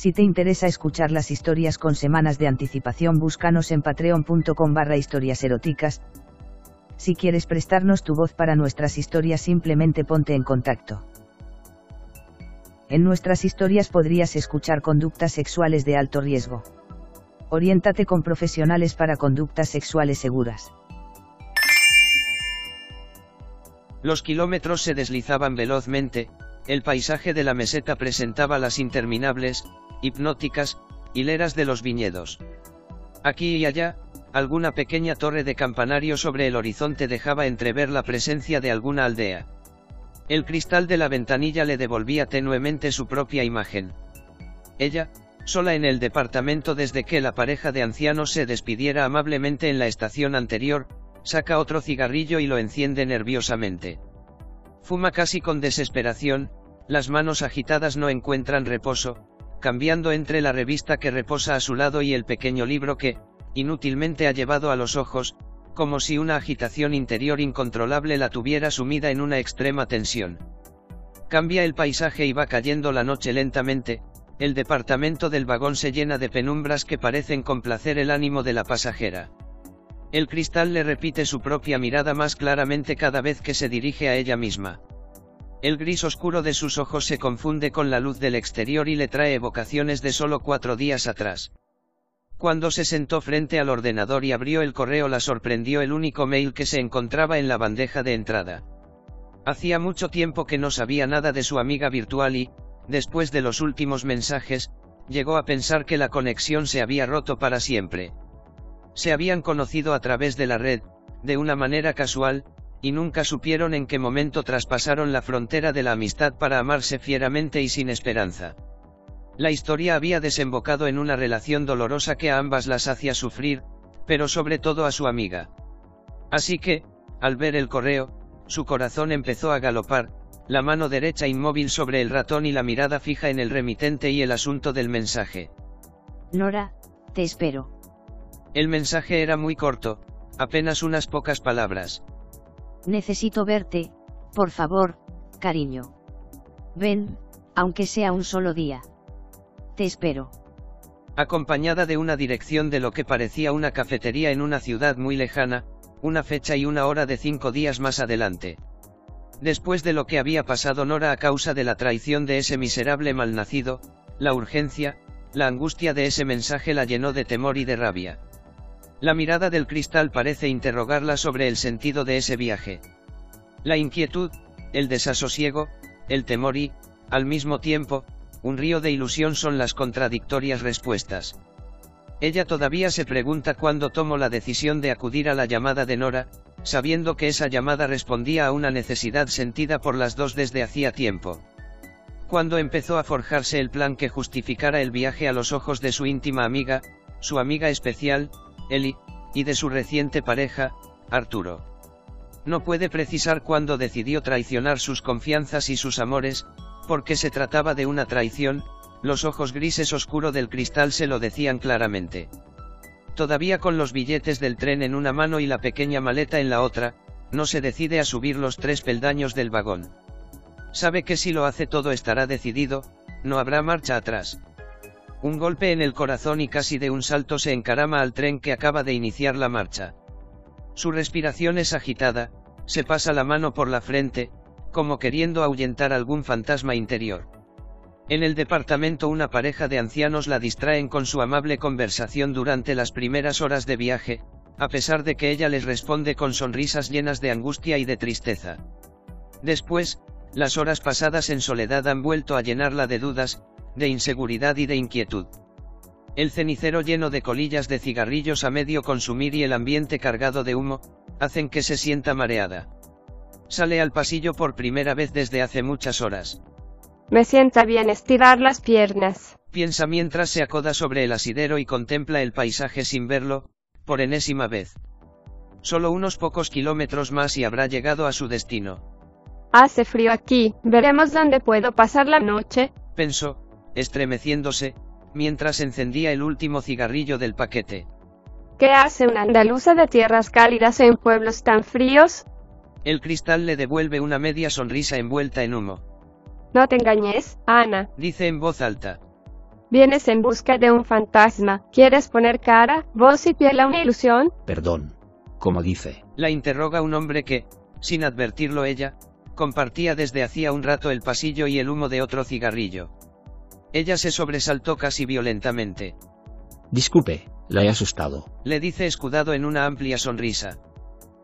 Si te interesa escuchar las historias con semanas de anticipación, búscanos en patreon.com barra historias eróticas. Si quieres prestarnos tu voz para nuestras historias, simplemente ponte en contacto. En nuestras historias podrías escuchar conductas sexuales de alto riesgo. Oriéntate con profesionales para conductas sexuales seguras. Los kilómetros se deslizaban velozmente, el paisaje de la meseta presentaba las interminables, hipnóticas, hileras de los viñedos. Aquí y allá, alguna pequeña torre de campanario sobre el horizonte dejaba entrever la presencia de alguna aldea. El cristal de la ventanilla le devolvía tenuemente su propia imagen. Ella, sola en el departamento desde que la pareja de ancianos se despidiera amablemente en la estación anterior, saca otro cigarrillo y lo enciende nerviosamente. Fuma casi con desesperación, las manos agitadas no encuentran reposo, cambiando entre la revista que reposa a su lado y el pequeño libro que, inútilmente ha llevado a los ojos, como si una agitación interior incontrolable la tuviera sumida en una extrema tensión. Cambia el paisaje y va cayendo la noche lentamente, el departamento del vagón se llena de penumbras que parecen complacer el ánimo de la pasajera. El cristal le repite su propia mirada más claramente cada vez que se dirige a ella misma. El gris oscuro de sus ojos se confunde con la luz del exterior y le trae evocaciones de solo cuatro días atrás. Cuando se sentó frente al ordenador y abrió el correo la sorprendió el único mail que se encontraba en la bandeja de entrada. Hacía mucho tiempo que no sabía nada de su amiga virtual y, después de los últimos mensajes, llegó a pensar que la conexión se había roto para siempre. Se habían conocido a través de la red, de una manera casual, y nunca supieron en qué momento traspasaron la frontera de la amistad para amarse fieramente y sin esperanza. La historia había desembocado en una relación dolorosa que a ambas las hacía sufrir, pero sobre todo a su amiga. Así que, al ver el correo, su corazón empezó a galopar, la mano derecha inmóvil sobre el ratón y la mirada fija en el remitente y el asunto del mensaje. Nora, te espero. El mensaje era muy corto, apenas unas pocas palabras. Necesito verte, por favor, cariño. Ven, aunque sea un solo día. Te espero. Acompañada de una dirección de lo que parecía una cafetería en una ciudad muy lejana, una fecha y una hora de cinco días más adelante. Después de lo que había pasado Nora a causa de la traición de ese miserable malnacido, la urgencia, la angustia de ese mensaje la llenó de temor y de rabia. La mirada del cristal parece interrogarla sobre el sentido de ese viaje. La inquietud, el desasosiego, el temor y, al mismo tiempo, un río de ilusión son las contradictorias respuestas. Ella todavía se pregunta cuándo tomó la decisión de acudir a la llamada de Nora, sabiendo que esa llamada respondía a una necesidad sentida por las dos desde hacía tiempo. Cuando empezó a forjarse el plan que justificara el viaje a los ojos de su íntima amiga, su amiga especial, Eli, y de su reciente pareja, Arturo. No puede precisar cuándo decidió traicionar sus confianzas y sus amores, porque se trataba de una traición, los ojos grises oscuro del cristal se lo decían claramente. Todavía con los billetes del tren en una mano y la pequeña maleta en la otra, no se decide a subir los tres peldaños del vagón. Sabe que si lo hace todo estará decidido, no habrá marcha atrás. Un golpe en el corazón y casi de un salto se encarama al tren que acaba de iniciar la marcha. Su respiración es agitada, se pasa la mano por la frente, como queriendo ahuyentar algún fantasma interior. En el departamento una pareja de ancianos la distraen con su amable conversación durante las primeras horas de viaje, a pesar de que ella les responde con sonrisas llenas de angustia y de tristeza. Después, las horas pasadas en soledad han vuelto a llenarla de dudas, de inseguridad y de inquietud. El cenicero lleno de colillas de cigarrillos a medio consumir y el ambiente cargado de humo, hacen que se sienta mareada. Sale al pasillo por primera vez desde hace muchas horas. Me sienta bien estirar las piernas. Piensa mientras se acoda sobre el asidero y contempla el paisaje sin verlo, por enésima vez. Solo unos pocos kilómetros más y habrá llegado a su destino. Hace frío aquí, veremos dónde puedo pasar la noche, pensó, estremeciéndose, mientras encendía el último cigarrillo del paquete. ¿Qué hace una andaluza de tierras cálidas en pueblos tan fríos? El cristal le devuelve una media sonrisa envuelta en humo. No te engañes, Ana, Dice en voz alta. vienes en busca de un fantasma, ¿quieres poner cara, voz y piel a una ilusión? Perdón. Como dice. La interroga un hombre que, sin advertirlo ella, compartía desde hacía un rato el pasillo y el humo de otro cigarrillo. Ella se sobresaltó casi violentamente. Disculpe, la he asustado. Le dice escudado en una amplia sonrisa.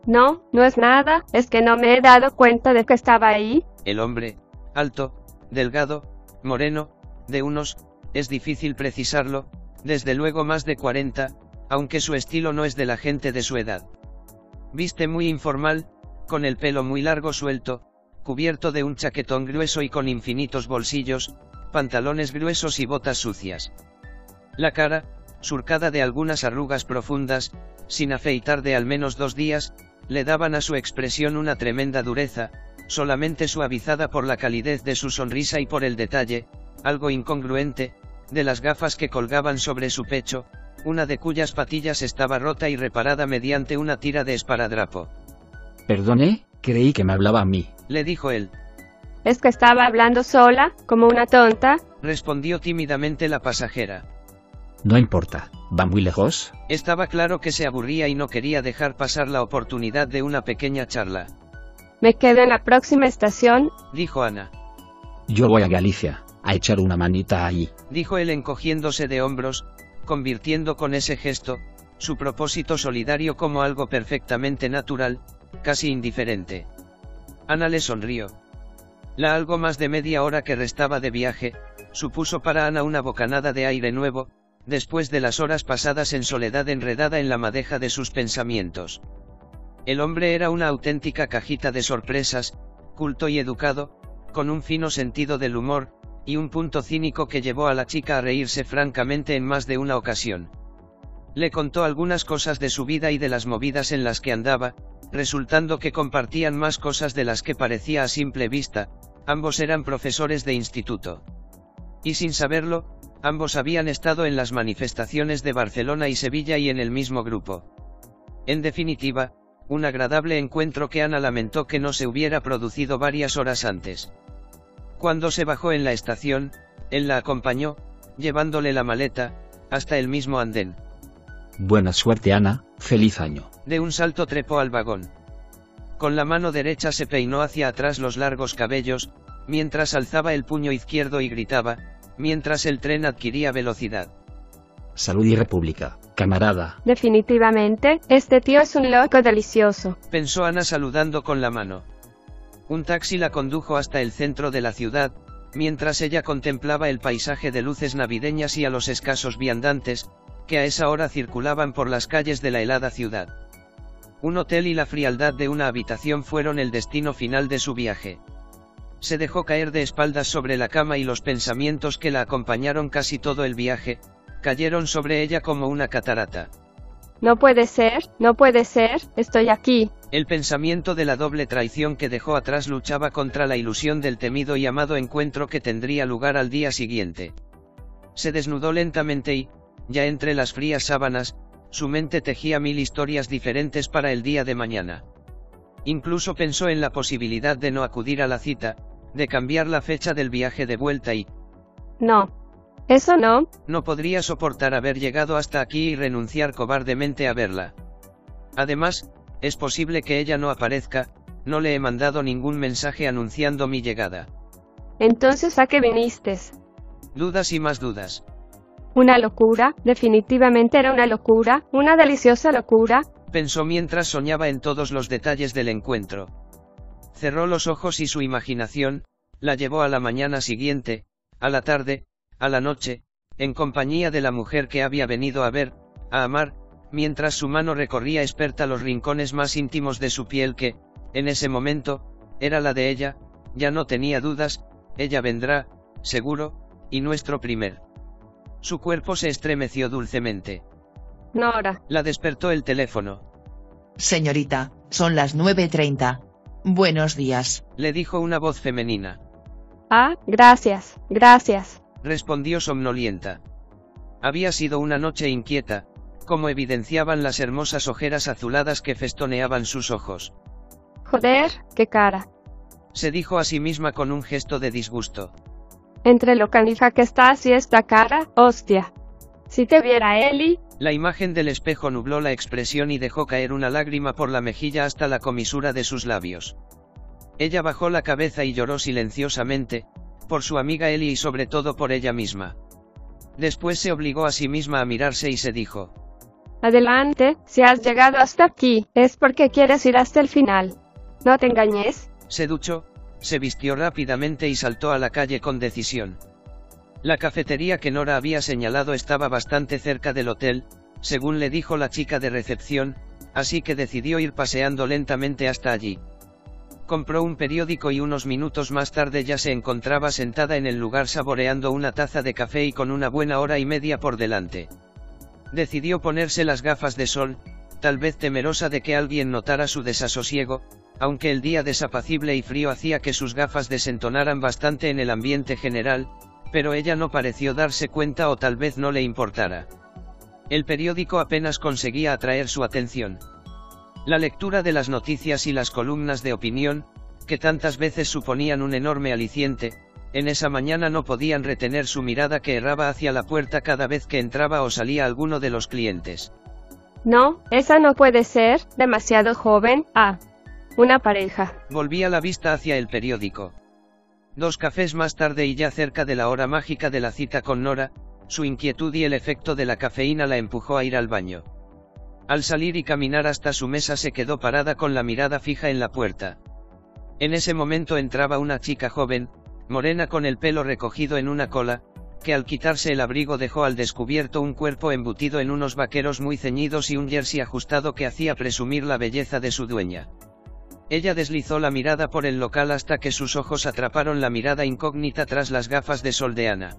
No, no es nada, es que no me he dado cuenta de que estaba ahí. El hombre, alto, delgado, moreno, de unos, es difícil precisarlo, desde luego más de 40, aunque su estilo no es de la gente de su edad. Viste muy informal, con el pelo muy largo suelto, cubierto de un chaquetón grueso y con infinitos bolsillos, pantalones gruesos y botas sucias. La cara, surcada de algunas arrugas profundas, sin afeitar de al menos dos días, le daban a su expresión una tremenda dureza, solamente suavizada por la calidez de su sonrisa y por el detalle, algo incongruente, de las gafas que colgaban sobre su pecho, una de cuyas patillas estaba rota y reparada mediante una tira de esparadrapo. Perdone, creí que me hablaba a mí. Le dijo él. Es que estaba hablando sola, como una tonta. Respondió tímidamente la pasajera. No importa. ¿Va muy lejos? Estaba claro que se aburría y no quería dejar pasar la oportunidad de una pequeña charla. Me quedo en la próxima estación, Dijo Ana. Yo voy a Galicia, a echar una manita ahí. Dijo él encogiéndose de hombros, convirtiendo con ese gesto, su propósito solidario como algo perfectamente natural, casi indiferente. Ana le sonrió. La algo más de media hora que restaba de viaje, supuso para Ana una bocanada de aire nuevo, después de las horas pasadas en soledad enredada en la madeja de sus pensamientos. El hombre era una auténtica cajita de sorpresas, culto y educado, con un fino sentido del humor, y un punto cínico que llevó a la chica a reírse francamente en más de una ocasión. Le contó algunas cosas de su vida y de las movidas en las que andaba, resultando que compartían más cosas de las que parecía a simple vista, ambos eran profesores de instituto. Y sin saberlo, ambos habían estado en las manifestaciones de Barcelona y Sevilla y en el mismo grupo. En definitiva, un agradable encuentro que Ana lamentó que no se hubiera producido varias horas antes. Cuando se bajó en la estación, él la acompañó, llevándole la maleta, hasta el mismo andén. Buena suerte, Ana. Feliz año. De un salto trepó al vagón. Con la mano derecha se peinó hacia atrás los largos cabellos, mientras alzaba el puño izquierdo y gritaba, mientras el tren adquiría velocidad. Salud y república, camarada. definitivamente, este tío es un loco delicioso. Pensó Ana saludando con la mano. Un taxi la condujo hasta el centro de la ciudad, mientras ella contemplaba el paisaje de luces navideñas y a los escasos viandantes, que a esa hora circulaban por las calles de la helada ciudad. Un hotel y la frialdad de una habitación fueron el destino final de su viaje. Se dejó caer de espaldas sobre la cama y los pensamientos que la acompañaron casi todo el viaje, cayeron sobre ella como una catarata. No puede ser, no puede ser, estoy aquí. El pensamiento de la doble traición que dejó atrás luchaba contra la ilusión del temido y amado encuentro que tendría lugar al día siguiente. Se desnudó lentamente y, ya entre las frías sábanas, su mente tejía mil historias diferentes para el día de mañana. Incluso pensó en la posibilidad de no acudir a la cita, de cambiar la fecha del viaje de vuelta y, No. Eso no, no podría soportar haber llegado hasta aquí y renunciar cobardemente a verla. Además, es posible que ella no aparezca, no le he mandado ningún mensaje anunciando mi llegada. entonces a qué viniste. Dudas y más dudas. Una locura, definitivamente era una locura, una deliciosa locura. Pensó mientras soñaba en todos los detalles del encuentro. Cerró los ojos y su imaginación, la llevó a la mañana siguiente, a la tarde, a la noche, en compañía de la mujer que había venido a ver, a amar, mientras su mano recorría experta los rincones más íntimos de su piel que, en ese momento, era la de ella, ya no tenía dudas, ella vendrá, seguro, y nuestro primer Su cuerpo se estremeció dulcemente. Nora, La despertó el teléfono. Señorita, son las 9.30. Buenos días. Le dijo una voz femenina. ah, gracias, gracias. Respondió somnolienta. Había sido una noche inquieta, como evidenciaban las hermosas ojeras azuladas que festoneaban sus ojos. Joder, qué cara. Se dijo a sí misma con un gesto de disgusto. Entre lo canija que estás y esta cara, hostia. Si te viera Eli, La imagen del espejo nubló la expresión y dejó caer una lágrima por la mejilla hasta la comisura de sus labios. Ella bajó la cabeza y lloró silenciosamente, por su amiga Ellie y sobre todo por ella misma. Después se obligó a sí misma a mirarse y se dijo, adelante, si has llegado hasta aquí, es porque quieres ir hasta el final. No te engañes. se duchó, se vistió rápidamente y saltó a la calle con decisión. La cafetería que Nora había señalado estaba bastante cerca del hotel, según le dijo la chica de recepción, así que decidió ir paseando lentamente hasta allí. Compró un periódico y unos minutos más tarde ya se encontraba sentada en el lugar saboreando una taza de café y con una buena hora y media por delante. Decidió ponerse las gafas de sol, tal vez temerosa de que alguien notara su desasosiego, aunque el día desapacible y frío hacía que sus gafas desentonaran bastante en el ambiente general, pero ella no pareció darse cuenta o tal vez no le importara. El periódico apenas conseguía atraer su atención. La lectura de las noticias y las columnas de opinión, que tantas veces suponían un enorme aliciente, en esa mañana no podían retener su mirada que erraba hacia la puerta cada vez que entraba o salía alguno de los clientes. No, esa no puede ser, demasiado joven. Ah, una pareja. Volvía la vista hacia el periódico. Dos cafés más tarde y ya cerca de la hora mágica de la cita con Nora, su inquietud y el efecto de la cafeína la empujó a ir al baño. Al salir y caminar hasta su mesa se quedó parada con la mirada fija en la puerta. En ese momento entraba una chica joven, morena con el pelo recogido en una cola, que al quitarse el abrigo dejó al descubierto un cuerpo embutido en unos vaqueros muy ceñidos y un jersey ajustado que hacía presumir la belleza de su dueña. Ella deslizó la mirada por el local hasta que sus ojos atraparon la mirada incógnita tras las gafas de sol de Ana.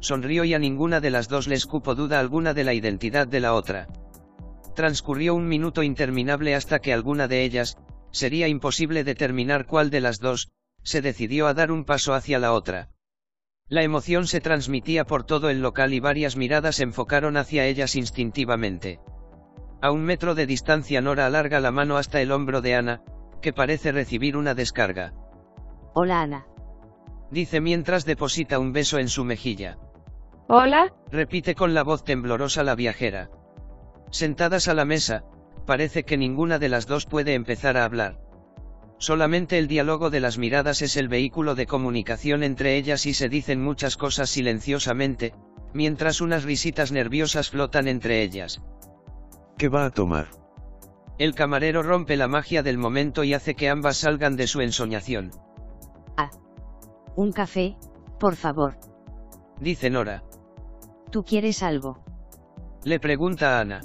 Sonrió y a ninguna de las dos les cupo duda alguna de la identidad de la otra. Transcurrió un minuto interminable hasta que alguna de ellas, sería imposible determinar cuál de las dos, se decidió a dar un paso hacia la otra. La emoción se transmitía por todo el local y varias miradas enfocaron hacia ellas instintivamente. A un metro de distancia Nora alarga la mano hasta el hombro de Ana, que parece recibir una descarga. Hola Ana. Dice mientras deposita un beso en su mejilla. Hola, Repite con la voz temblorosa la viajera. Sentadas a la mesa, parece que ninguna de las dos puede empezar a hablar. Solamente el diálogo de las miradas es el vehículo de comunicación entre ellas y se dicen muchas cosas silenciosamente, mientras unas risitas nerviosas flotan entre ellas. ¿Qué va a tomar? El camarero rompe la magia del momento y hace que ambas salgan de su ensoñación. Ah. Un café, por favor. Dice Nora. ¿Tú quieres algo? Le pregunta a Ana.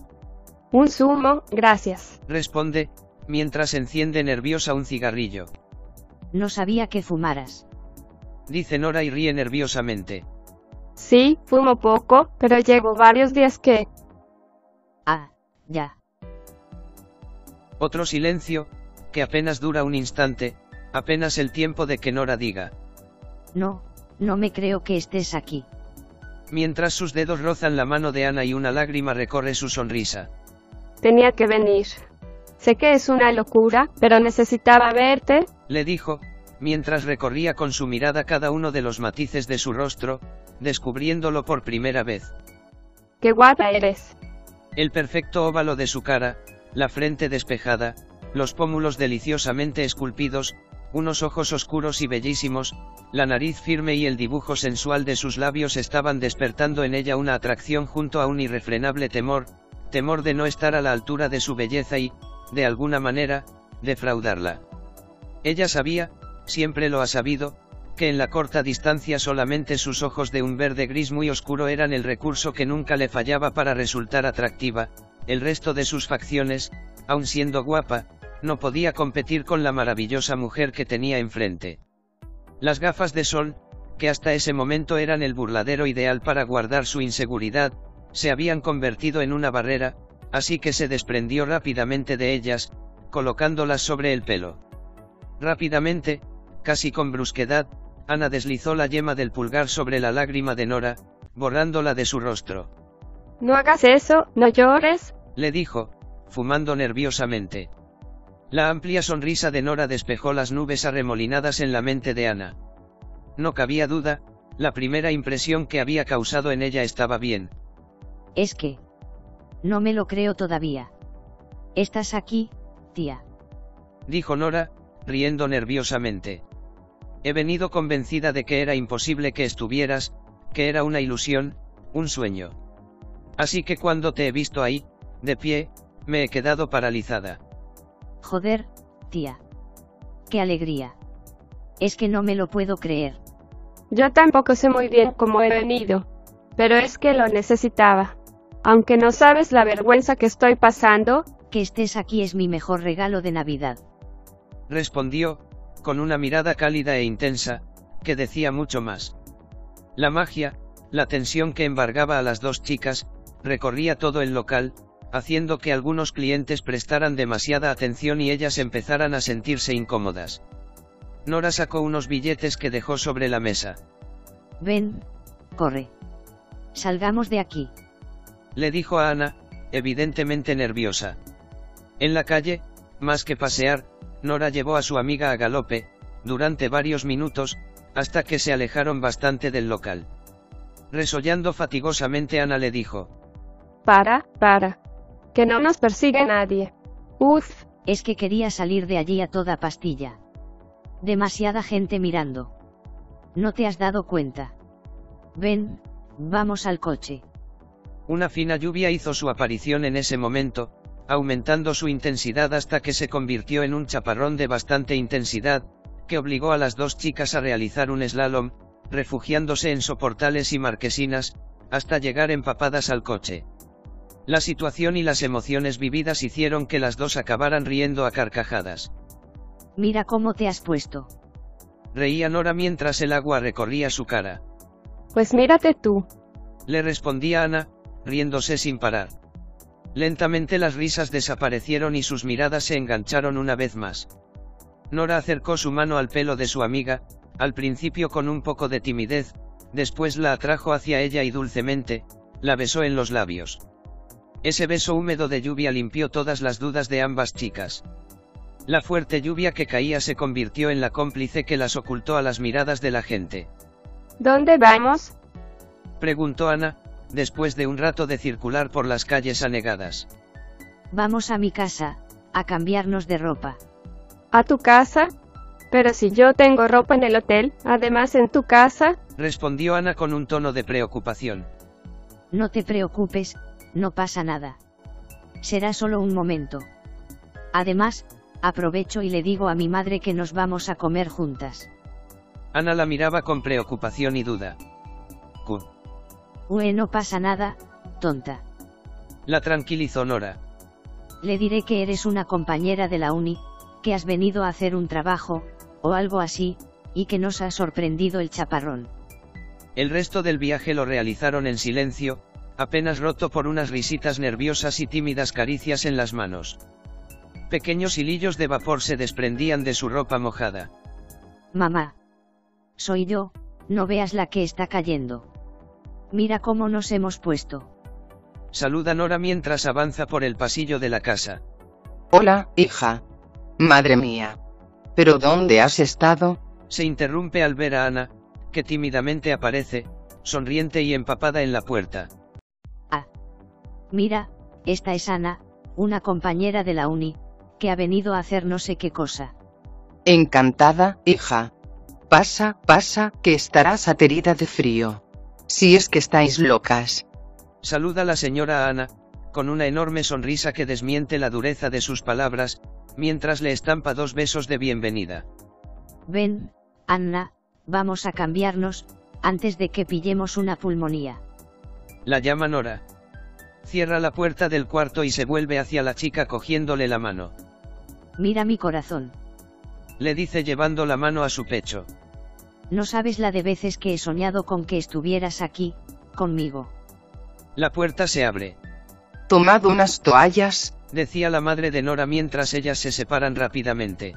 un zumo, gracias. Responde, mientras enciende nerviosa un cigarrillo. No sabía que fumaras. Dice Nora y ríe nerviosamente. Sí, fumo poco, pero llevo varios días que... Ah, ya. Otro silencio, que apenas dura un instante, apenas el tiempo de que Nora diga. No, no me creo que estés aquí. Mientras sus dedos rozan la mano de Ana y una lágrima recorre su sonrisa. Tenía que venir. Sé que es una locura, pero necesitaba verte. Le dijo, mientras recorría con su mirada cada uno de los matices de su rostro, descubriéndolo por primera vez. Qué guapa eres. El perfecto óvalo de su cara, la frente despejada, los pómulos deliciosamente esculpidos, unos ojos oscuros y bellísimos, la nariz firme y el dibujo sensual de sus labios estaban despertando en ella una atracción junto a un irrefrenable temor, temor de no estar a la altura de su belleza y, de alguna manera, defraudarla. Ella sabía, siempre lo ha sabido, que en la corta distancia solamente sus ojos de un verde gris muy oscuro eran el recurso que nunca le fallaba para resultar atractiva, el resto de sus facciones, aun siendo guapa, no podía competir con la maravillosa mujer que tenía enfrente. Las gafas de sol, que hasta ese momento eran el burladero ideal para guardar su inseguridad, se habían convertido en una barrera, así que se desprendió rápidamente de ellas, colocándolas sobre el pelo. Rápidamente, casi con brusquedad, Ana deslizó la yema del pulgar sobre la lágrima de Nora, borrándola de su rostro. No hagas eso, no llores, le dijo, fumando nerviosamente. La amplia sonrisa de Nora despejó las nubes arremolinadas en la mente de Ana. No cabía duda, la primera impresión que había causado en ella estaba bien. Es que... No me lo creo todavía. Estás aquí, tía. Dijo Nora, riendo nerviosamente. He venido convencida de que era imposible que estuvieras, que era una ilusión, un sueño. Así que cuando te he visto ahí, de pie, me he quedado paralizada. Joder, tía. Qué alegría. Es que no me lo puedo creer. Yo tampoco sé muy bien cómo he venido. Pero es que lo necesitaba. Aunque no sabes la vergüenza que estoy pasando. Que estés aquí es mi mejor regalo de Navidad. Respondió, con una mirada cálida e intensa, que decía mucho más. La magia, la tensión que embargaba a las dos chicas, recorría todo el local, haciendo que algunos clientes prestaran demasiada atención y ellas empezaran a sentirse incómodas. Nora sacó unos billetes que dejó sobre la mesa. Ven, corre. Salgamos de aquí. Le dijo a Ana, evidentemente nerviosa. En la calle, más que pasear, Nora llevó a su amiga a galope, durante varios minutos, hasta que se alejaron bastante del local. Resollando fatigosamente Ana le dijo. Para, para. Que no nos persigue nadie. Uf. Es que quería salir de allí a toda pastilla. Demasiada gente mirando. No te has dado cuenta. Ven, vamos al coche. Una fina lluvia hizo su aparición en ese momento, aumentando su intensidad hasta que se convirtió en un chaparrón de bastante intensidad, que obligó a las dos chicas a realizar un slalom, refugiándose en soportales y marquesinas, hasta llegar empapadas al coche. La situación y las emociones vividas hicieron que las dos acabaran riendo a carcajadas. Mira cómo te has puesto. Reía Nora mientras el agua recorría su cara. Pues mírate tú. Le respondía Ana, riéndose sin parar. Lentamente las risas desaparecieron y sus miradas se engancharon una vez más. Nora acercó su mano al pelo de su amiga, al principio con un poco de timidez, después la atrajo hacia ella y dulcemente, la besó en los labios. Ese beso húmedo de lluvia limpió todas las dudas de ambas chicas. La fuerte lluvia que caía se convirtió en la cómplice que las ocultó a las miradas de la gente. ¿Dónde vamos? Preguntó Ana, después de un rato de circular por las calles anegadas. Vamos a mi casa, a cambiarnos de ropa. ¿A tu casa? Pero si yo tengo ropa en el hotel, además en tu casa, respondió Ana con un tono de preocupación. No te preocupes, no pasa nada. Será solo un momento. Además, aprovecho y le digo a mi madre que nos vamos a comer juntas. Ana la miraba con preocupación y duda. Q. Ue, no pasa nada, tonta. La tranquilizó Nora. Le diré que eres una compañera de la uni, que has venido a hacer un trabajo, o algo así, y que nos ha sorprendido el chaparrón. El resto del viaje lo realizaron en silencio, apenas roto por unas risitas nerviosas y tímidas caricias en las manos. Pequeños hilillos de vapor se desprendían de su ropa mojada. Mamá. Soy yo, no veas la que está cayendo. Mira cómo nos hemos puesto. Saluda Nora mientras avanza por el pasillo de la casa. Hola, hija. Madre mía. ¿Pero dónde has estado? Se interrumpe al ver a Ana, que tímidamente aparece, sonriente y empapada en la puerta. Mira, esta es Ana, una compañera de la uni, que ha venido a hacer no sé qué cosa. Encantada, hija. Pasa, pasa, que estarás aterida de frío. Si es que estáis locas. Saluda la señora Ana, con una enorme sonrisa que desmiente la dureza de sus palabras, mientras le estampa dos besos de bienvenida. Ven, Anna, vamos a cambiarnos, antes de que pillemos una pulmonía. La llama Nora. Cierra la puerta del cuarto y se vuelve hacia la chica cogiéndole la mano. Mira mi corazón. Le dice llevando la mano a su pecho. No sabes la de veces que he soñado con que estuvieras aquí, conmigo. La puerta se abre. Tomad unas toallas, decía la madre de Nora mientras ellas se separan rápidamente.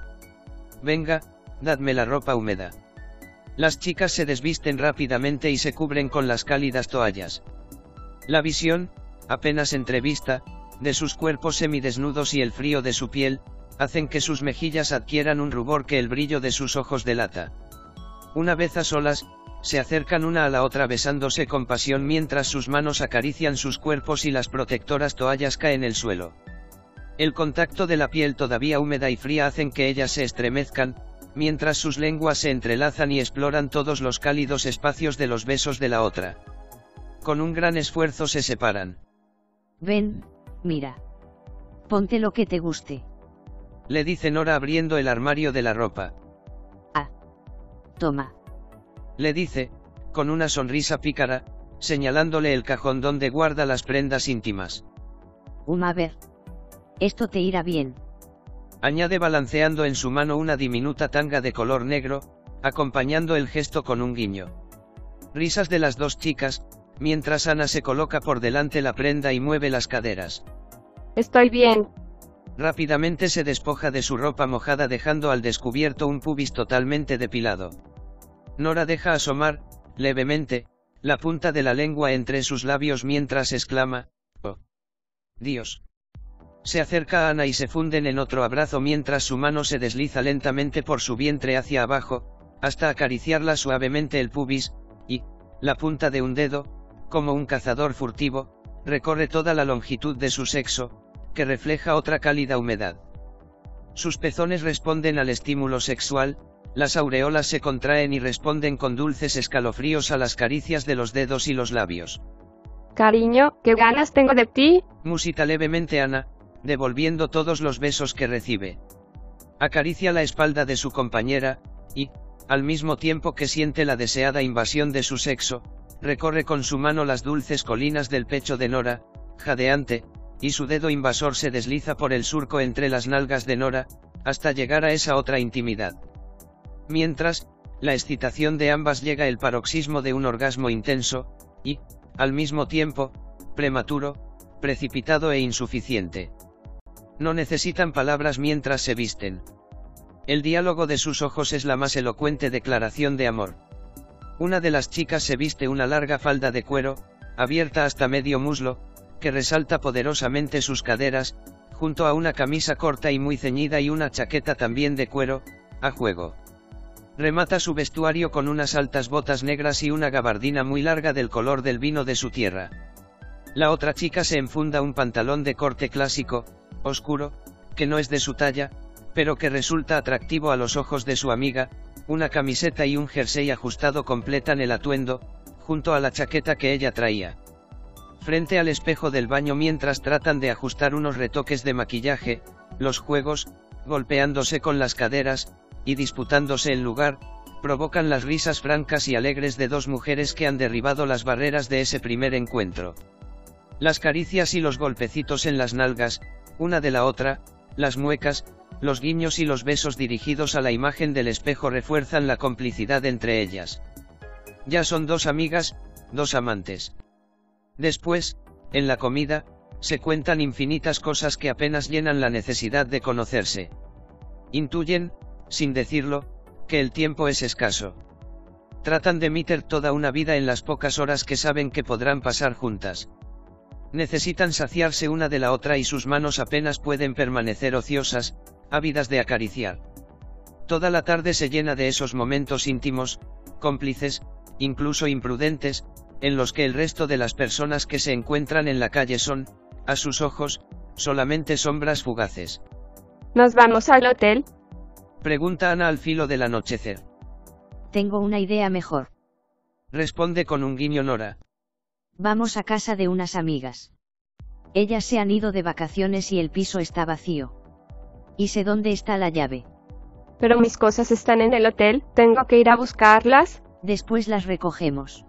Venga, dadme la ropa húmeda. Las chicas se desvisten rápidamente y se cubren con las cálidas toallas. La visión, apenas entrevista, de sus cuerpos semidesnudos y el frío de su piel, hacen que sus mejillas adquieran un rubor que el brillo de sus ojos delata. Una vez a solas, se acercan una a la otra besándose con pasión mientras sus manos acarician sus cuerpos y las protectoras toallas caen el suelo. El contacto de la piel todavía húmeda y fría hacen que ellas se estremezcan, mientras sus lenguas se entrelazan y exploran todos los cálidos espacios de los besos de la otra. Con un gran esfuerzo se separan. Ven, mira. Ponte lo que te guste. Le dice Nora abriendo el armario de la ropa. Ah. Toma. Le dice, con una sonrisa pícara, señalándole el cajón donde guarda las prendas íntimas. Um, a ver. Esto te irá bien. Añade balanceando en su mano una diminuta tanga de color negro, acompañando el gesto con un guiño. Risas de las dos chicas, mientras Ana se coloca por delante la prenda y mueve las caderas. Estoy bien. Rápidamente se despoja de su ropa mojada dejando al descubierto un pubis totalmente depilado. Nora deja asomar, levemente, la punta de la lengua entre sus labios mientras exclama, ¡Oh! Dios. Se acerca a Ana y se funden en otro abrazo mientras su mano se desliza lentamente por su vientre hacia abajo, hasta acariciarla suavemente el pubis, y, la punta de un dedo, como un cazador furtivo, recorre toda la longitud de su sexo, que refleja otra cálida humedad. Sus pezones responden al estímulo sexual, las aureolas se contraen y responden con dulces escalofríos a las caricias de los dedos y los labios. Cariño, ¿qué ganas tengo de ti? Musita levemente Ana, devolviendo todos los besos que recibe. Acaricia la espalda de su compañera, y, al mismo tiempo que siente la deseada invasión de su sexo, recorre con su mano las dulces colinas del pecho de Nora, jadeante, y su dedo invasor se desliza por el surco entre las nalgas de Nora, hasta llegar a esa otra intimidad. Mientras, la excitación de ambas llega el paroxismo de un orgasmo intenso, y, al mismo tiempo, prematuro, precipitado e insuficiente. No necesitan palabras mientras se visten. El diálogo de sus ojos es la más elocuente declaración de amor. Una de las chicas se viste una larga falda de cuero, abierta hasta medio muslo, que resalta poderosamente sus caderas, junto a una camisa corta y muy ceñida y una chaqueta también de cuero, a juego. Remata su vestuario con unas altas botas negras y una gabardina muy larga del color del vino de su tierra. La otra chica se enfunda un pantalón de corte clásico, oscuro, que no es de su talla, pero que resulta atractivo a los ojos de su amiga, una camiseta y un jersey ajustado completan el atuendo, junto a la chaqueta que ella traía. Frente al espejo del baño mientras tratan de ajustar unos retoques de maquillaje, los juegos, golpeándose con las caderas, y disputándose el lugar, provocan las risas francas y alegres de dos mujeres que han derribado las barreras de ese primer encuentro. Las caricias y los golpecitos en las nalgas, una de la otra, las muecas, los guiños y los besos dirigidos a la imagen del espejo refuerzan la complicidad entre ellas. Ya son dos amigas, dos amantes. Después, en la comida, se cuentan infinitas cosas que apenas llenan la necesidad de conocerse. Intuyen, sin decirlo, que el tiempo es escaso. Tratan de meter toda una vida en las pocas horas que saben que podrán pasar juntas. Necesitan saciarse una de la otra y sus manos apenas pueden permanecer ociosas, ávidas de acariciar. Toda la tarde se llena de esos momentos íntimos, cómplices, incluso imprudentes, en los que el resto de las personas que se encuentran en la calle son, a sus ojos, solamente sombras fugaces. ¿Nos vamos al hotel? Pregunta Ana al filo del anochecer. Tengo una idea mejor. Responde con un guiño Nora. Vamos a casa de unas amigas. Ellas se han ido de vacaciones y el piso está vacío. Y sé dónde está la llave. Pero mis cosas están en el hotel, tengo que ir a buscarlas. Después las recogemos.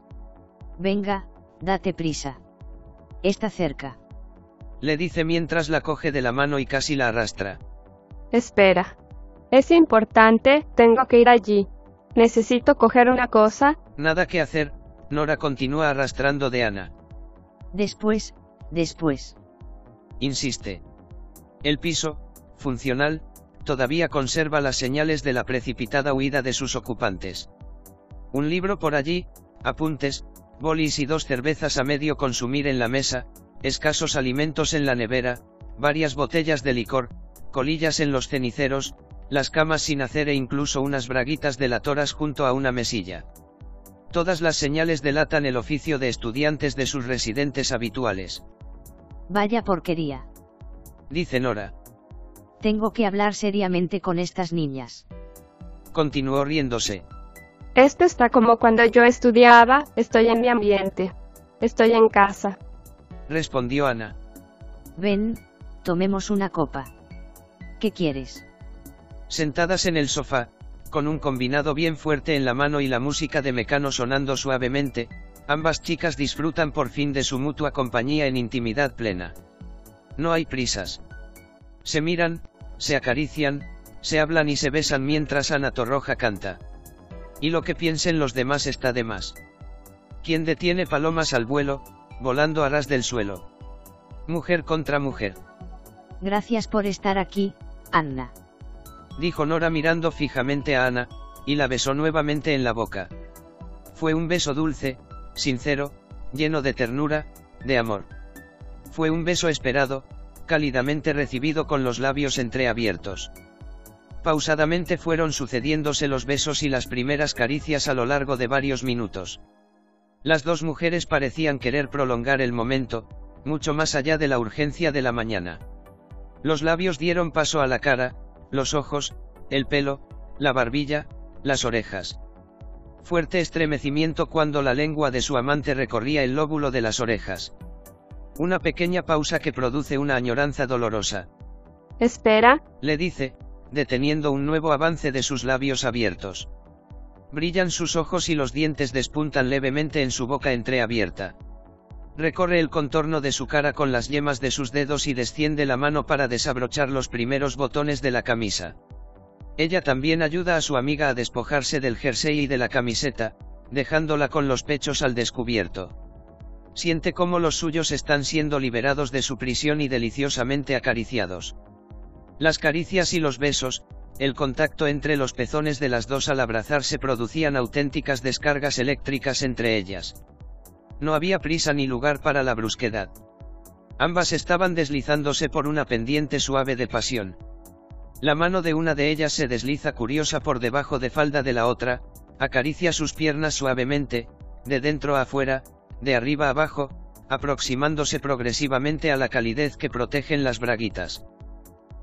Venga, date prisa. Está cerca. Le dice mientras la coge de la mano y casi la arrastra. Espera. Es importante, tengo que ir allí. Necesito coger una cosa. Nada que hacer, Nora continúa arrastrando de Ana. Después, después. Insiste. El piso, funcional, todavía conserva las señales de la precipitada huida de sus ocupantes. Un libro por allí, apuntes, bolis y dos cervezas a medio consumir en la mesa, escasos alimentos en la nevera, varias botellas de licor, colillas en los ceniceros, las camas sin hacer e incluso unas braguitas de latoras junto a una mesilla. Todas las señales delatan el oficio de estudiantes de sus residentes habituales. Vaya porquería. Dice Nora. Tengo que hablar seriamente con estas niñas. Continuó riéndose. Esto está como cuando yo estudiaba, estoy en mi ambiente. Estoy en casa. Respondió Ana. Ven, tomemos una copa. ¿Qué quieres? Sentadas en el sofá, con un combinado bien fuerte en la mano y la música de Mecano sonando suavemente, ambas chicas disfrutan por fin de su mutua compañía en intimidad plena. No hay prisas. Se miran, se acarician, se hablan y se besan mientras Ana Torroja canta. Y lo que piensen los demás está de más. ¿Quién detiene palomas al vuelo, volando a ras del suelo? Mujer contra mujer. Gracias por estar aquí, Anna dijo Nora mirando fijamente a Ana, y la besó nuevamente en la boca. Fue un beso dulce, sincero, lleno de ternura, de amor. Fue un beso esperado, cálidamente recibido con los labios entreabiertos. Pausadamente fueron sucediéndose los besos y las primeras caricias a lo largo de varios minutos. Las dos mujeres parecían querer prolongar el momento, mucho más allá de la urgencia de la mañana. Los labios dieron paso a la cara, los ojos, el pelo, la barbilla, las orejas. Fuerte estremecimiento cuando la lengua de su amante recorría el lóbulo de las orejas. Una pequeña pausa que produce una añoranza dolorosa. Espera, le dice, deteniendo un nuevo avance de sus labios abiertos. Brillan sus ojos y los dientes despuntan levemente en su boca entreabierta. Recorre el contorno de su cara con las yemas de sus dedos y desciende la mano para desabrochar los primeros botones de la camisa. Ella también ayuda a su amiga a despojarse del jersey y de la camiseta, dejándola con los pechos al descubierto. Siente cómo los suyos están siendo liberados de su prisión y deliciosamente acariciados. Las caricias y los besos, el contacto entre los pezones de las dos al abrazarse producían auténticas descargas eléctricas entre ellas. No había prisa ni lugar para la brusquedad. Ambas estaban deslizándose por una pendiente suave de pasión. La mano de una de ellas se desliza curiosa por debajo de falda de la otra, acaricia sus piernas suavemente, de dentro a afuera, de arriba a abajo, aproximándose progresivamente a la calidez que protegen las braguitas.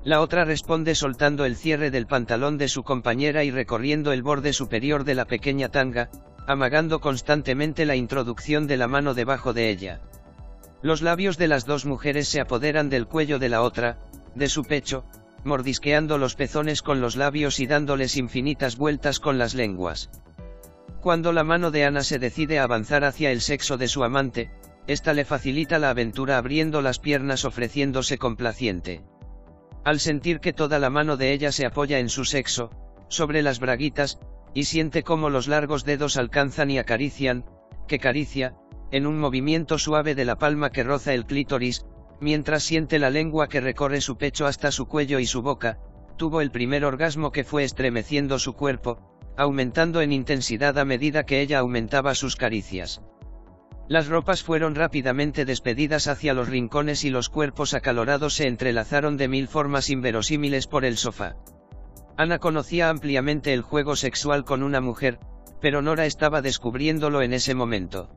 La otra responde soltando el cierre del pantalón de su compañera y recorriendo el borde superior de la pequeña tanga, amagando constantemente la introducción de la mano debajo de ella. Los labios de las dos mujeres se apoderan del cuello de la otra, de su pecho, mordisqueando los pezones con los labios y dándoles infinitas vueltas con las lenguas. Cuando la mano de Ana se decide a avanzar hacia el sexo de su amante, ésta le facilita la aventura abriendo las piernas ofreciéndose complaciente. Al sentir que toda la mano de ella se apoya en su sexo, sobre las braguitas, y siente cómo los largos dedos alcanzan y acarician, que caricia, en un movimiento suave de la palma que roza el clítoris, mientras siente la lengua que recorre su pecho hasta su cuello y su boca, tuvo el primer orgasmo que fue estremeciendo su cuerpo, aumentando en intensidad a medida que ella aumentaba sus caricias. Las ropas fueron rápidamente despedidas hacia los rincones y los cuerpos acalorados se entrelazaron de mil formas inverosímiles por el sofá. Ana conocía ampliamente el juego sexual con una mujer, pero Nora estaba descubriéndolo en ese momento.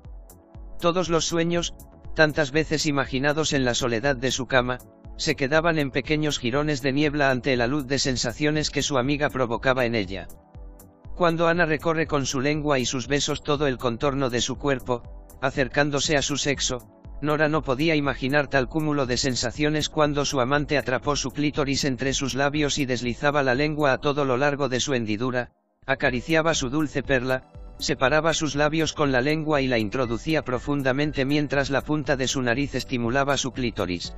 Todos los sueños, tantas veces imaginados en la soledad de su cama, se quedaban en pequeños jirones de niebla ante la luz de sensaciones que su amiga provocaba en ella. Cuando Ana recorre con su lengua y sus besos todo el contorno de su cuerpo, acercándose a su sexo, Nora no podía imaginar tal cúmulo de sensaciones cuando su amante atrapó su clítoris entre sus labios y deslizaba la lengua a todo lo largo de su hendidura, acariciaba su dulce perla, separaba sus labios con la lengua y la introducía profundamente mientras la punta de su nariz estimulaba su clítoris.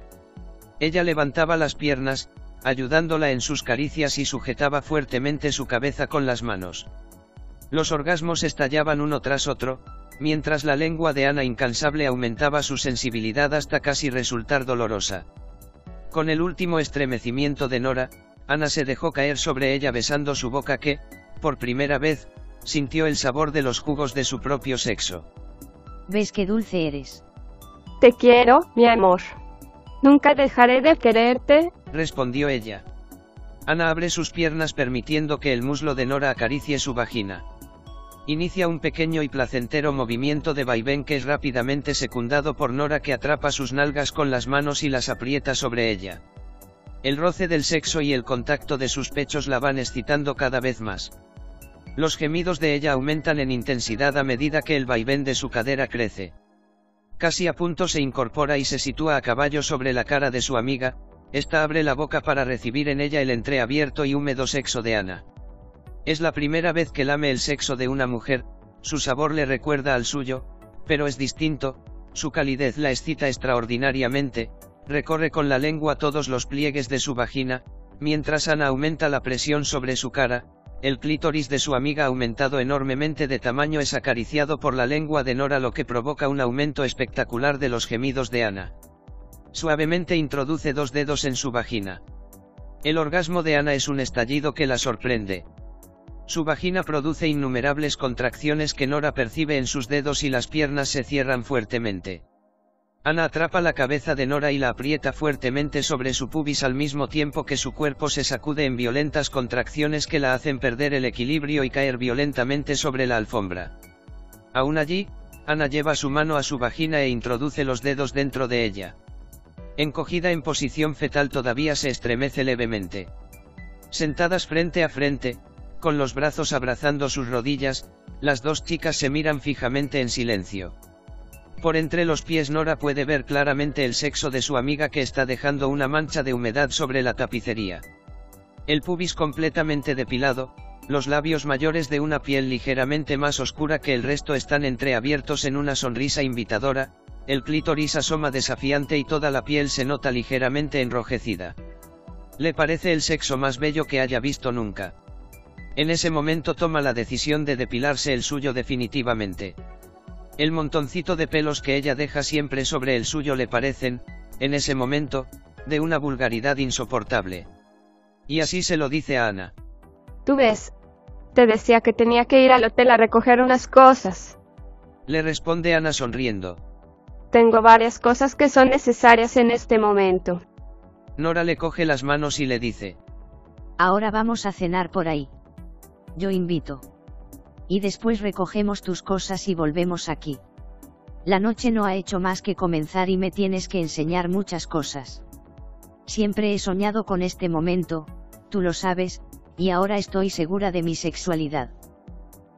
Ella levantaba las piernas, ayudándola en sus caricias y sujetaba fuertemente su cabeza con las manos. Los orgasmos estallaban uno tras otro, mientras la lengua de Ana incansable aumentaba su sensibilidad hasta casi resultar dolorosa. Con el último estremecimiento de Nora, Ana se dejó caer sobre ella besando su boca que, por primera vez, sintió el sabor de los jugos de su propio sexo. ¿Ves qué dulce eres? Te quiero, mi amor. Nunca dejaré de quererte, respondió ella. Ana abre sus piernas permitiendo que el muslo de Nora acaricie su vagina. Inicia un pequeño y placentero movimiento de vaivén que es rápidamente secundado por Nora que atrapa sus nalgas con las manos y las aprieta sobre ella. El roce del sexo y el contacto de sus pechos la van excitando cada vez más. Los gemidos de ella aumentan en intensidad a medida que el vaivén de su cadera crece. Casi a punto se incorpora y se sitúa a caballo sobre la cara de su amiga, esta abre la boca para recibir en ella el entreabierto y húmedo sexo de Ana. Es la primera vez que lame el sexo de una mujer, su sabor le recuerda al suyo, pero es distinto, su calidez la excita extraordinariamente, recorre con la lengua todos los pliegues de su vagina, mientras Ana aumenta la presión sobre su cara, el clítoris de su amiga aumentado enormemente de tamaño es acariciado por la lengua de Nora lo que provoca un aumento espectacular de los gemidos de Ana. Suavemente introduce dos dedos en su vagina. El orgasmo de Ana es un estallido que la sorprende. Su vagina produce innumerables contracciones que Nora percibe en sus dedos y las piernas se cierran fuertemente. Ana atrapa la cabeza de Nora y la aprieta fuertemente sobre su pubis al mismo tiempo que su cuerpo se sacude en violentas contracciones que la hacen perder el equilibrio y caer violentamente sobre la alfombra. Aún allí, Ana lleva su mano a su vagina e introduce los dedos dentro de ella. Encogida en posición fetal todavía se estremece levemente. Sentadas frente a frente, con los brazos abrazando sus rodillas, las dos chicas se miran fijamente en silencio. Por entre los pies Nora puede ver claramente el sexo de su amiga que está dejando una mancha de humedad sobre la tapicería. El pubis completamente depilado, los labios mayores de una piel ligeramente más oscura que el resto están entreabiertos en una sonrisa invitadora, el clítoris asoma desafiante y toda la piel se nota ligeramente enrojecida. Le parece el sexo más bello que haya visto nunca. En ese momento toma la decisión de depilarse el suyo definitivamente. El montoncito de pelos que ella deja siempre sobre el suyo le parecen, en ese momento, de una vulgaridad insoportable. Y así se lo dice a Ana. Tú ves. Te decía que tenía que ir al hotel a recoger unas cosas. Le responde Ana sonriendo. Tengo varias cosas que son necesarias en este momento. Nora le coge las manos y le dice. Ahora vamos a cenar por ahí. Yo invito y después recogemos tus cosas y volvemos aquí. La noche no ha hecho más que comenzar y me tienes que enseñar muchas cosas. Siempre he soñado con este momento, tú lo sabes, y ahora estoy segura de mi sexualidad.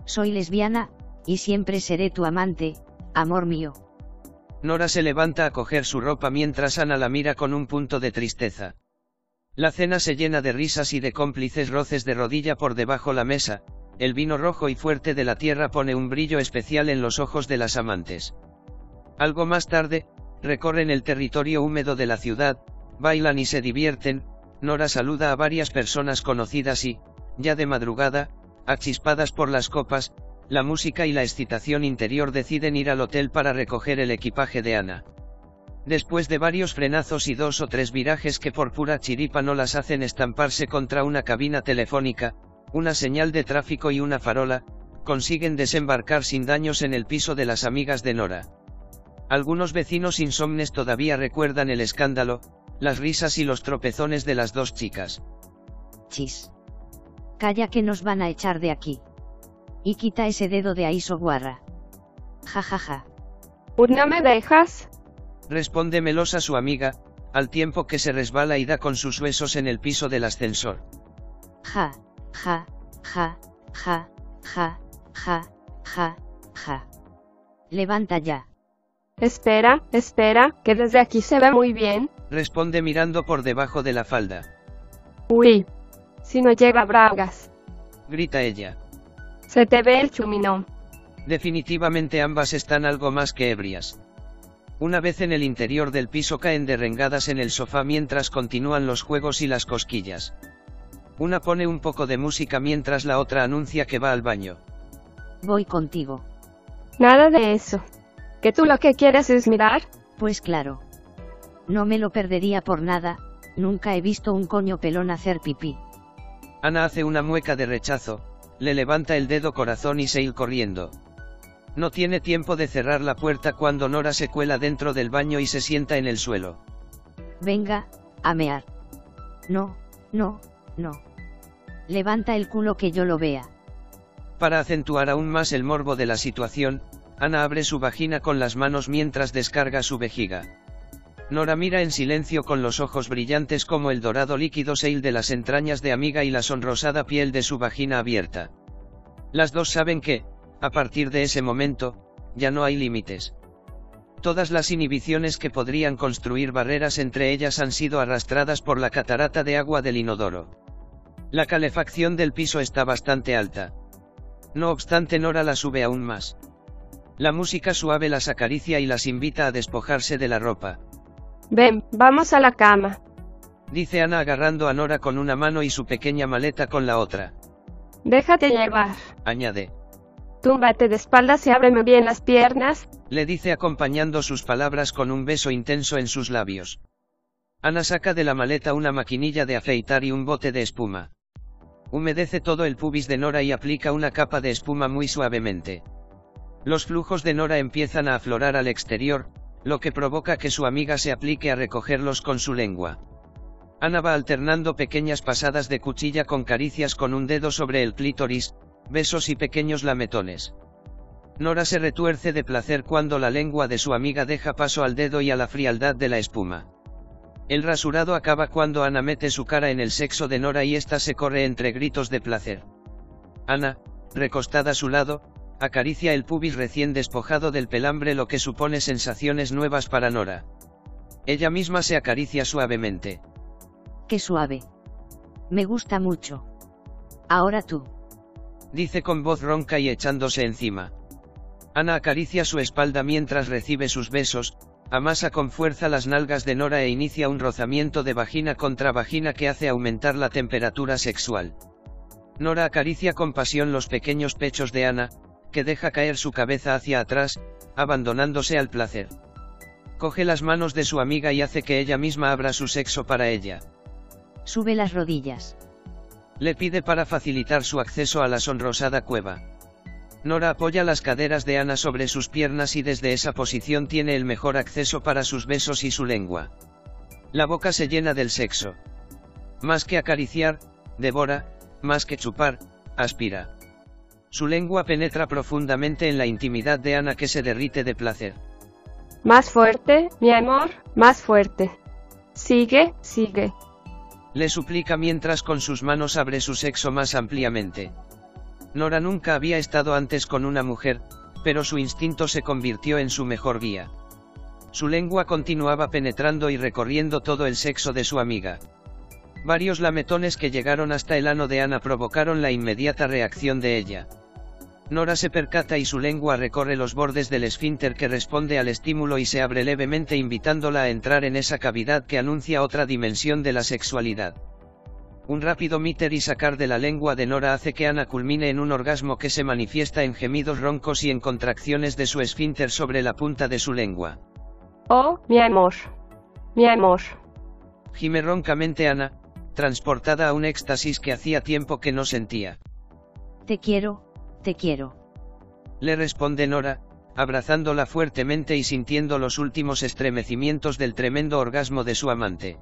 Soy lesbiana, y siempre seré tu amante, amor mío. Nora se levanta a coger su ropa mientras Ana la mira con un punto de tristeza. La cena se llena de risas y de cómplices roces de rodilla por debajo la mesa, el vino rojo y fuerte de la tierra pone un brillo especial en los ojos de las amantes. Algo más tarde, recorren el territorio húmedo de la ciudad, bailan y se divierten, Nora saluda a varias personas conocidas y, ya de madrugada, achispadas por las copas, la música y la excitación interior deciden ir al hotel para recoger el equipaje de Ana. Después de varios frenazos y dos o tres virajes que por pura chiripa no las hacen estamparse contra una cabina telefónica, una señal de tráfico y una farola, consiguen desembarcar sin daños en el piso de las amigas de Nora. Algunos vecinos insomnes todavía recuerdan el escándalo, las risas y los tropezones de las dos chicas. Chis. Calla que nos van a echar de aquí. Y quita ese dedo de ahí, soguarra. Ja ja ja. ¿No me dejas? Responde melosa su amiga, al tiempo que se resbala y da con sus huesos en el piso del ascensor. Ja ja, ja, ja, ja, ja, ja, ja. Levanta ya. Espera, espera, que desde aquí se ve muy bien. Responde mirando por debajo de la falda. Uy. Si no lleva bragas. Grita ella. Se te ve el chuminón. Definitivamente ambas están algo más que ebrias. Una vez en el interior del piso caen derrengadas en el sofá mientras continúan los juegos y las cosquillas. Una pone un poco de música mientras la otra anuncia que va al baño. Voy contigo. Nada de eso. ¿Que tú lo que quieres es mirar? Pues claro. No me lo perdería por nada, nunca he visto un coño pelón hacer pipí. Ana hace una mueca de rechazo, le levanta el dedo corazón y se ir corriendo. No tiene tiempo de cerrar la puerta cuando Nora se cuela dentro del baño y se sienta en el suelo. Venga, a mear. No, no, no. Levanta el culo que yo lo vea. Para acentuar aún más el morbo de la situación, Ana abre su vagina con las manos mientras descarga su vejiga. Nora mira en silencio con los ojos brillantes como el dorado líquido seil de las entrañas de amiga y la sonrosada piel de su vagina abierta. Las dos saben que, a partir de ese momento, ya no hay límites. Todas las inhibiciones que podrían construir barreras entre ellas han sido arrastradas por la catarata de agua del inodoro. La calefacción del piso está bastante alta. No obstante Nora la sube aún más. La música suave las acaricia y las invita a despojarse de la ropa. Ven, vamos a la cama. Dice Ana agarrando a Nora con una mano y su pequeña maleta con la otra. Déjate llevar. Añade. Túmbate de espaldas y ábreme bien las piernas. Le dice acompañando sus palabras con un beso intenso en sus labios. Ana saca de la maleta una maquinilla de afeitar y un bote de espuma. Humedece todo el pubis de Nora y aplica una capa de espuma muy suavemente. Los flujos de Nora empiezan a aflorar al exterior, lo que provoca que su amiga se aplique a recogerlos con su lengua. Ana va alternando pequeñas pasadas de cuchilla con caricias con un dedo sobre el clítoris, besos y pequeños lametones. Nora se retuerce de placer cuando la lengua de su amiga deja paso al dedo y a la frialdad de la espuma. El rasurado acaba cuando Ana mete su cara en el sexo de Nora y ésta se corre entre gritos de placer. Ana, recostada a su lado, acaricia el pubis recién despojado del pelambre lo que supone sensaciones nuevas para Nora. Ella misma se acaricia suavemente. Qué suave. Me gusta mucho. Ahora tú. Dice con voz ronca y echándose encima. Ana acaricia su espalda mientras recibe sus besos, Amasa con fuerza las nalgas de Nora e inicia un rozamiento de vagina contra vagina que hace aumentar la temperatura sexual. Nora acaricia con pasión los pequeños pechos de Ana, que deja caer su cabeza hacia atrás, abandonándose al placer. Coge las manos de su amiga y hace que ella misma abra su sexo para ella. Sube las rodillas. Le pide para facilitar su acceso a la sonrosada cueva. Nora apoya las caderas de Ana sobre sus piernas y desde esa posición tiene el mejor acceso para sus besos y su lengua. La boca se llena del sexo. Más que acariciar, devora, más que chupar, aspira. Su lengua penetra profundamente en la intimidad de Ana que se derrite de placer. Más fuerte, mi amor, más fuerte. Sigue, sigue. Le suplica mientras con sus manos abre su sexo más ampliamente. Nora nunca había estado antes con una mujer, pero su instinto se convirtió en su mejor guía. Su lengua continuaba penetrando y recorriendo todo el sexo de su amiga. Varios lametones que llegaron hasta el ano de Ana provocaron la inmediata reacción de ella. Nora se percata y su lengua recorre los bordes del esfínter que responde al estímulo y se abre levemente invitándola a entrar en esa cavidad que anuncia otra dimensión de la sexualidad. Un rápido miter y sacar de la lengua de Nora hace que Ana culmine en un orgasmo que se manifiesta en gemidos roncos y en contracciones de su esfínter sobre la punta de su lengua. Oh, mi amor. Mi amor. Gime roncamente Ana, transportada a un éxtasis que hacía tiempo que no sentía. Te quiero, te quiero. Le responde Nora, abrazándola fuertemente y sintiendo los últimos estremecimientos del tremendo orgasmo de su amante.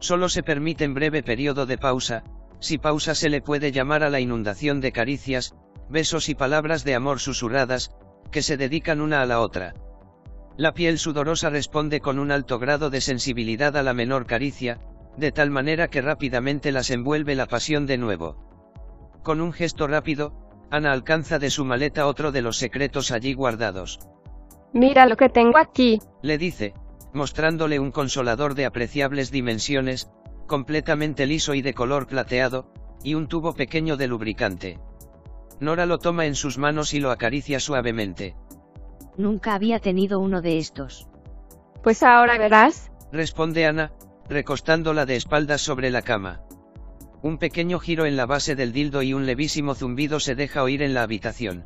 Solo se permite en breve periodo de pausa, si pausa se le puede llamar a la inundación de caricias, besos y palabras de amor susurradas, que se dedican una a la otra. La piel sudorosa responde con un alto grado de sensibilidad a la menor caricia, de tal manera que rápidamente las envuelve la pasión de nuevo. Con un gesto rápido, Ana alcanza de su maleta otro de los secretos allí guardados. Mira lo que tengo aquí, le dice, mostrándole un consolador de apreciables dimensiones, completamente liso y de color plateado, y un tubo pequeño de lubricante. Nora lo toma en sus manos y lo acaricia suavemente. Nunca había tenido uno de estos. Pues ahora verás, responde Ana, recostándola de espaldas sobre la cama. Un pequeño giro en la base del dildo y un levísimo zumbido se deja oír en la habitación.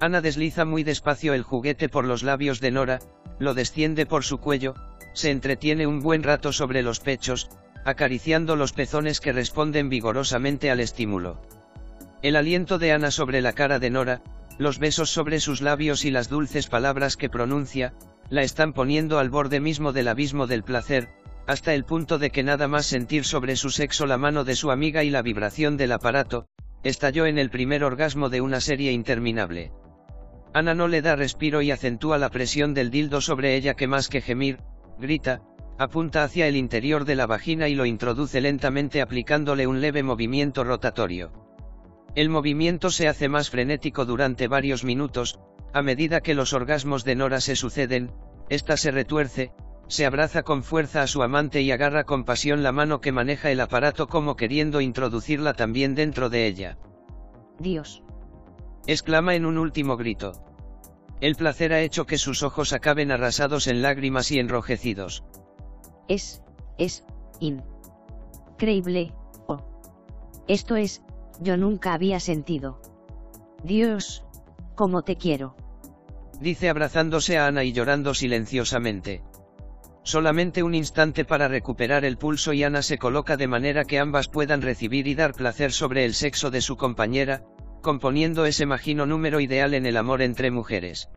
Ana desliza muy despacio el juguete por los labios de Nora, lo desciende por su cuello, se entretiene un buen rato sobre los pechos, acariciando los pezones que responden vigorosamente al estímulo. El aliento de Ana sobre la cara de Nora, los besos sobre sus labios y las dulces palabras que pronuncia, la están poniendo al borde mismo del abismo del placer, hasta el punto de que nada más sentir sobre su sexo la mano de su amiga y la vibración del aparato, estalló en el primer orgasmo de una serie interminable. Ana no le da respiro y acentúa la presión del dildo sobre ella que más que gemir, grita, apunta hacia el interior de la vagina y lo introduce lentamente aplicándole un leve movimiento rotatorio. El movimiento se hace más frenético durante varios minutos, a medida que los orgasmos de Nora se suceden, ésta se retuerce, se abraza con fuerza a su amante y agarra con pasión la mano que maneja el aparato como queriendo introducirla también dentro de ella. Dios. exclama en un último grito. El placer ha hecho que sus ojos acaben arrasados en lágrimas y enrojecidos. Es, es, increíble, oh. Esto es, yo nunca había sentido. Dios, cómo te quiero. Dice abrazándose a Ana y llorando silenciosamente. Solamente un instante para recuperar el pulso y Ana se coloca de manera que ambas puedan recibir y dar placer sobre el sexo de su compañera, componiendo ese magino número ideal en el amor entre mujeres.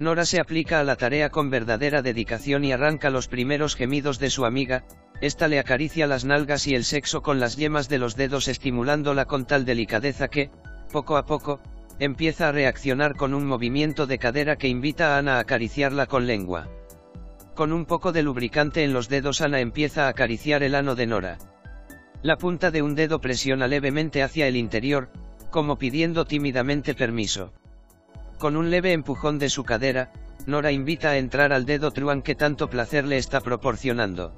Nora se aplica a la tarea con verdadera dedicación y arranca los primeros gemidos de su amiga, esta le acaricia las nalgas y el sexo con las yemas de los dedos estimulándola con tal delicadeza que, poco a poco, empieza a reaccionar con un movimiento de cadera que invita a Ana a acariciarla con lengua. Con un poco de lubricante en los dedos Ana empieza a acariciar el ano de Nora. La punta de un dedo presiona levemente hacia el interior, como pidiendo tímidamente permiso. Con un leve empujón de su cadera, Nora invita a entrar al dedo truán que tanto placer le está proporcionando.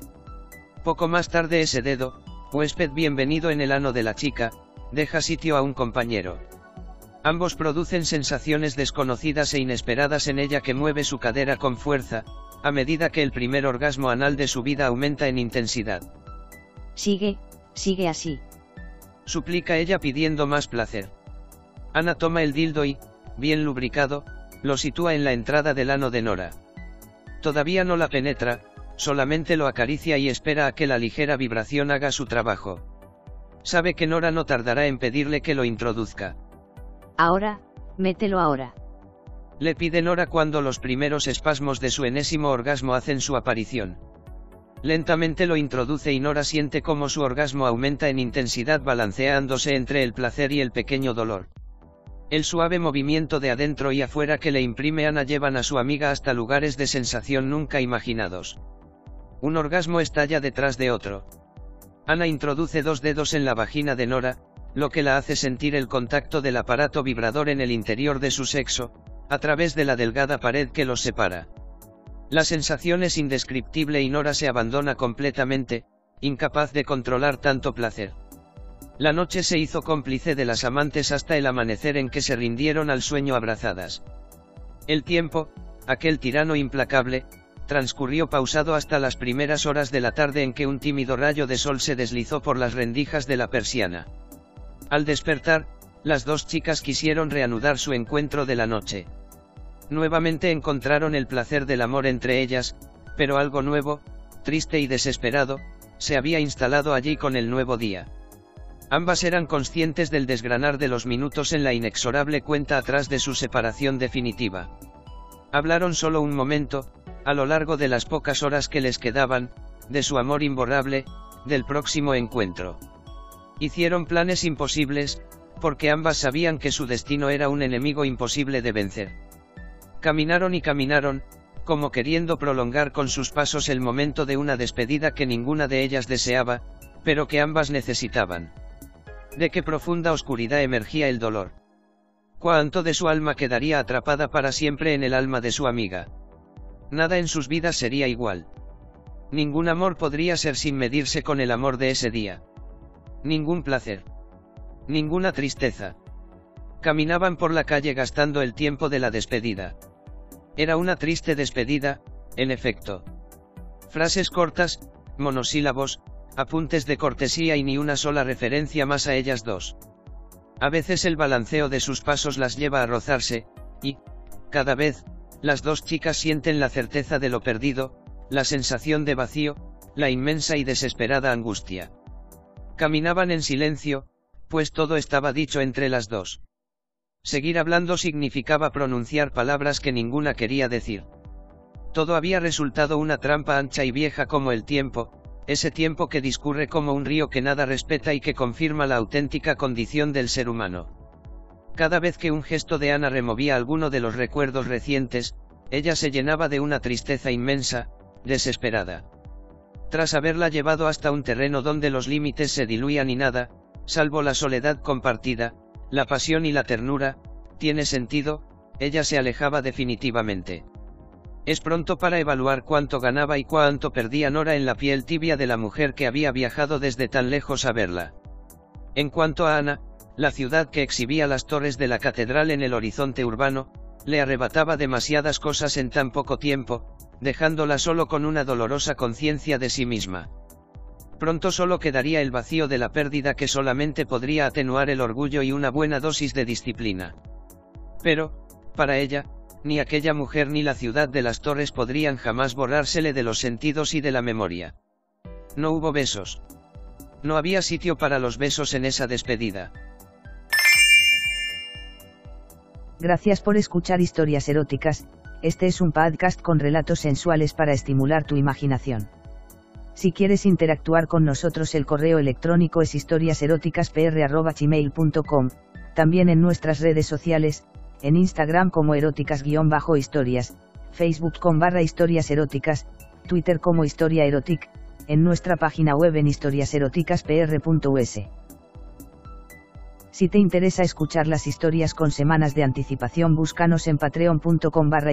Poco más tarde ese dedo, huésped bienvenido en el ano de la chica, deja sitio a un compañero. Ambos producen sensaciones desconocidas e inesperadas en ella que mueve su cadera con fuerza, a medida que el primer orgasmo anal de su vida aumenta en intensidad. Sigue, sigue así. Suplica ella pidiendo más placer. Ana toma el dildo y, bien lubricado, lo sitúa en la entrada del ano de Nora. Todavía no la penetra, solamente lo acaricia y espera a que la ligera vibración haga su trabajo. Sabe que Nora no tardará en pedirle que lo introduzca. Ahora, mételo ahora. Le pide Nora cuando los primeros espasmos de su enésimo orgasmo hacen su aparición. Lentamente lo introduce y Nora siente cómo su orgasmo aumenta en intensidad balanceándose entre el placer y el pequeño dolor. El suave movimiento de adentro y afuera que le imprime Ana llevan a su amiga hasta lugares de sensación nunca imaginados. Un orgasmo estalla detrás de otro. Ana introduce dos dedos en la vagina de Nora, lo que la hace sentir el contacto del aparato vibrador en el interior de su sexo, a través de la delgada pared que los separa. La sensación es indescriptible y Nora se abandona completamente, incapaz de controlar tanto placer. La noche se hizo cómplice de las amantes hasta el amanecer en que se rindieron al sueño abrazadas. El tiempo, aquel tirano implacable, transcurrió pausado hasta las primeras horas de la tarde en que un tímido rayo de sol se deslizó por las rendijas de la persiana. Al despertar, las dos chicas quisieron reanudar su encuentro de la noche. Nuevamente encontraron el placer del amor entre ellas, pero algo nuevo, triste y desesperado, se había instalado allí con el nuevo día. Ambas eran conscientes del desgranar de los minutos en la inexorable cuenta atrás de su separación definitiva. Hablaron solo un momento, a lo largo de las pocas horas que les quedaban, de su amor imborrable, del próximo encuentro. Hicieron planes imposibles, porque ambas sabían que su destino era un enemigo imposible de vencer. Caminaron y caminaron, como queriendo prolongar con sus pasos el momento de una despedida que ninguna de ellas deseaba, pero que ambas necesitaban. De qué profunda oscuridad emergía el dolor. Cuánto de su alma quedaría atrapada para siempre en el alma de su amiga. Nada en sus vidas sería igual. Ningún amor podría ser sin medirse con el amor de ese día. Ningún placer. Ninguna tristeza. Caminaban por la calle gastando el tiempo de la despedida. Era una triste despedida, en efecto. Frases cortas, monosílabos, apuntes de cortesía y ni una sola referencia más a ellas dos. A veces el balanceo de sus pasos las lleva a rozarse, y, cada vez, las dos chicas sienten la certeza de lo perdido, la sensación de vacío, la inmensa y desesperada angustia. Caminaban en silencio, pues todo estaba dicho entre las dos. Seguir hablando significaba pronunciar palabras que ninguna quería decir. Todo había resultado una trampa ancha y vieja como el tiempo, ese tiempo que discurre como un río que nada respeta y que confirma la auténtica condición del ser humano. Cada vez que un gesto de Ana removía alguno de los recuerdos recientes, ella se llenaba de una tristeza inmensa, desesperada. Tras haberla llevado hasta un terreno donde los límites se diluían y nada, salvo la soledad compartida, la pasión y la ternura, tiene sentido, ella se alejaba definitivamente. Es pronto para evaluar cuánto ganaba y cuánto perdía Nora en la piel tibia de la mujer que había viajado desde tan lejos a verla. En cuanto a Ana, la ciudad que exhibía las torres de la catedral en el horizonte urbano, le arrebataba demasiadas cosas en tan poco tiempo, dejándola solo con una dolorosa conciencia de sí misma. Pronto solo quedaría el vacío de la pérdida que solamente podría atenuar el orgullo y una buena dosis de disciplina. Pero, para ella, ni aquella mujer ni la ciudad de las torres podrían jamás borrársele de los sentidos y de la memoria. No hubo besos. No había sitio para los besos en esa despedida. Gracias por escuchar historias eróticas, este es un podcast con relatos sensuales para estimular tu imaginación. Si quieres interactuar con nosotros el correo electrónico es historiaseroticaspr.gmail.com, también en nuestras redes sociales, en Instagram como eróticas-historias, Facebook con barra historias eróticas, Twitter como historia erotic, en nuestra página web en historiaseroticaspr.us. Si te interesa escuchar las historias con semanas de anticipación búscanos en patreon.com barra.